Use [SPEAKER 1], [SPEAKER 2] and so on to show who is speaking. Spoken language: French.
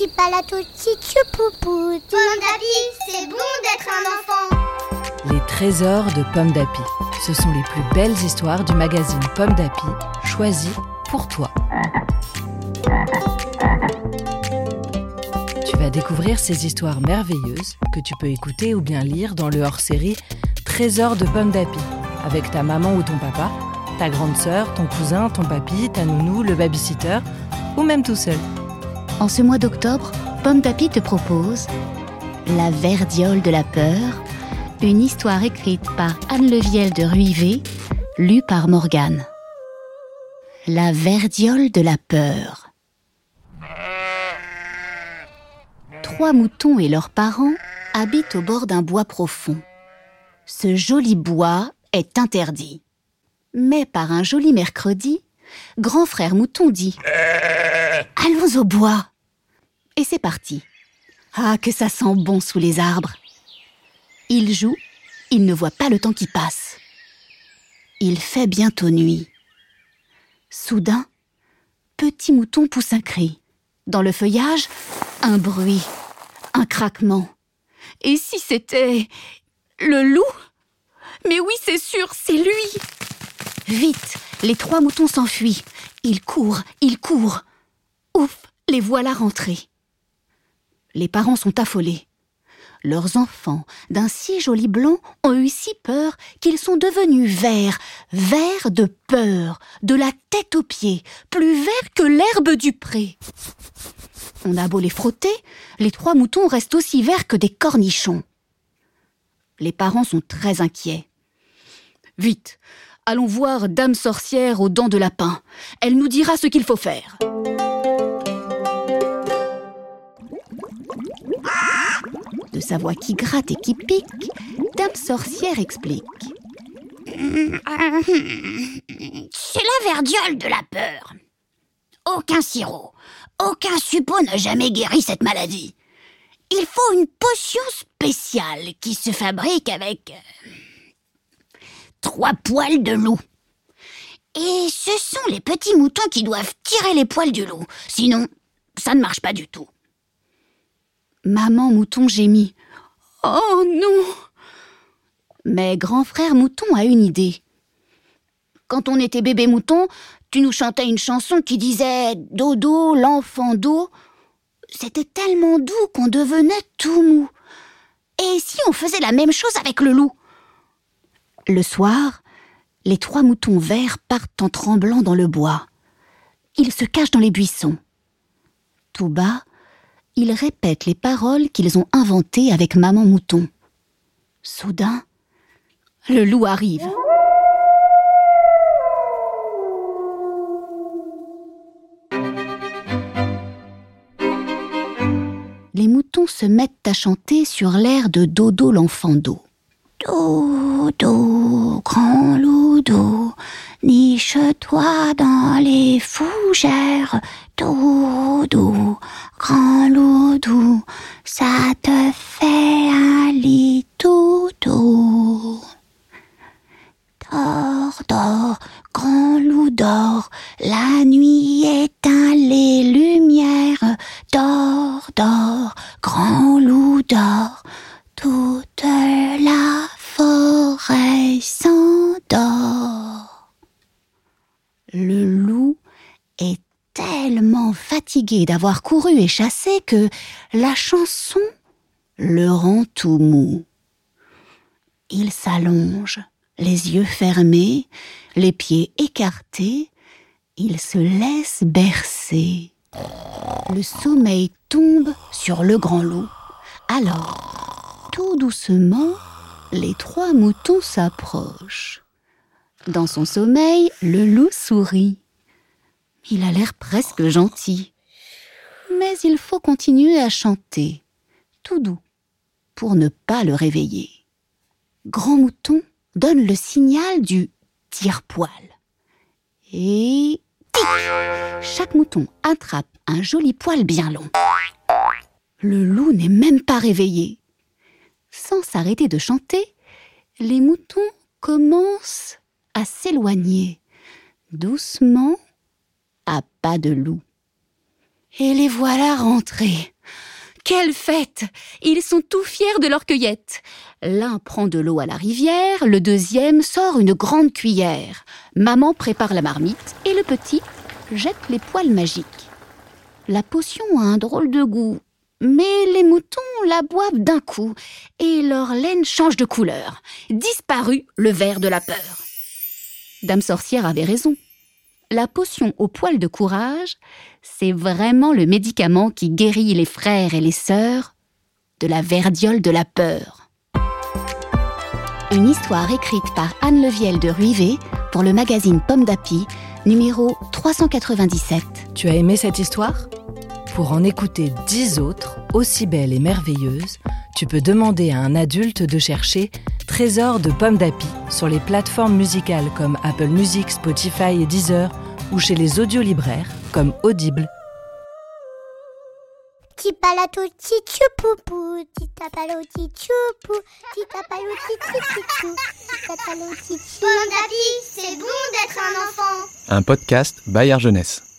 [SPEAKER 1] Tutti palatucci tchoupoupou.
[SPEAKER 2] Pomme d'Api, c'est bon d'être un enfant.
[SPEAKER 3] Les trésors de Pomme d'Api. Ce sont les plus belles histoires du magazine Pomme d'Api, choisies pour toi. Tu vas découvrir ces histoires merveilleuses que tu peux écouter ou bien lire dans le hors-série Trésors de Pomme d'Api, avec ta maman ou ton papa, ta grande sœur, ton cousin, ton papy, ta nounou, le babysitter, ou même tout seul.
[SPEAKER 4] En ce mois d'octobre, Pomme d'Api te propose La verdiole de la peur, une histoire écrite par Anne Leviel de Ruivet, lue par Morgane. La verdiole de la peur. Trois moutons et leurs parents habitent au bord d'un bois profond. Ce joli bois est interdit. Mais par un joli mercredi, grand frère mouton dit Allons au bois. Et c'est parti. Ah, que ça sent bon sous les arbres. Il joue, il ne voit pas le temps qui passe. Il fait bientôt nuit. Soudain, petit mouton pousse un cri. Dans le feuillage, un bruit, un craquement. Et si c'était le loup? Mais oui, c'est sûr, c'est lui. Vite, les trois moutons s'enfuient. Ils courent, ils courent. Ouf, les voilà rentrés. Les parents sont affolés. Leurs enfants, d'un si joli blanc, ont eu si peur qu'ils sont devenus verts, verts de peur, de la tête aux pieds, plus verts que l'herbe du pré. On a beau les frotter, les trois moutons restent aussi verts que des cornichons. Les parents sont très inquiets. Vite, allons voir Dame sorcière aux dents de lapin. Elle nous dira ce qu'il faut faire. Sa voix qui gratte et qui pique, Dame sorcière explique.
[SPEAKER 5] C'est la verdiole de la peur. Aucun sirop, aucun suppôt n'a jamais guéri cette maladie. Il faut une potion spéciale qui se fabrique avec euh, trois poils de loup. Et ce sont les petits moutons qui doivent tirer les poils du loup. Sinon, ça ne marche pas du tout.
[SPEAKER 4] Maman mouton gémit. Oh non Mais grand frère mouton a une idée. Quand on était bébé mouton, tu nous chantais une chanson qui disait Dodo, l'enfant d'eau. C'était tellement doux qu'on devenait tout mou. Et si on faisait la même chose avec le loup? Le soir, les trois moutons verts partent en tremblant dans le bois. Ils se cachent dans les buissons. Tout bas, ils répètent les paroles qu'ils ont inventées avec maman mouton. Soudain, le loup arrive. Les moutons se mettent à chanter sur l'air de Dodo l'enfant d'eau. Dodo, grand loup d'eau, niche-toi dans les fougères. Dodo, grand loup doux, ça te fait un lit tout doux. Dors, dors, grand loup dors, la nuit éteint les lumières. Dors, dors, grand loup dors, toute la forêt s'endort. Le loup est tellement fatigué d'avoir couru et chassé que la chanson le rend tout mou. Il s'allonge, les yeux fermés, les pieds écartés, il se laisse bercer. Le sommeil tombe sur le grand loup. Alors, tout doucement, les trois moutons s'approchent. Dans son sommeil, le loup sourit. Il a l'air presque gentil. Mais il faut continuer à chanter, tout doux, pour ne pas le réveiller. Grand Mouton donne le signal du tire-poil. Et tic Chaque mouton attrape un joli poil bien long. Le loup n'est même pas réveillé. Sans s'arrêter de chanter, les moutons commencent à s'éloigner, doucement, pas de loup. Et les voilà rentrés. quelle fête Ils sont tout fiers de leur cueillette. L'un prend de l'eau à la rivière, le deuxième sort une grande cuillère. Maman prépare la marmite et le petit jette les poils magiques. La potion a un drôle de goût, mais les moutons la boivent d'un coup et leur laine change de couleur. Disparu le verre de la peur. Dame sorcière avait raison. La potion au poil de courage, c'est vraiment le médicament qui guérit les frères et les sœurs de la verdiole de la peur. Une histoire écrite par Anne Leviel de Ruivet pour le magazine Pomme d'Api, numéro 397.
[SPEAKER 3] Tu as aimé cette histoire? Pour en écouter dix autres, aussi belles et merveilleuses, tu peux demander à un adulte de chercher Trésor de Pomme d'Api sur les plateformes musicales comme Apple Music, Spotify et Deezer ou chez les audiolibraires comme Audible.
[SPEAKER 2] Pomme d'api, c'est bon d'être un enfant.
[SPEAKER 6] Un podcast Bayard Jeunesse.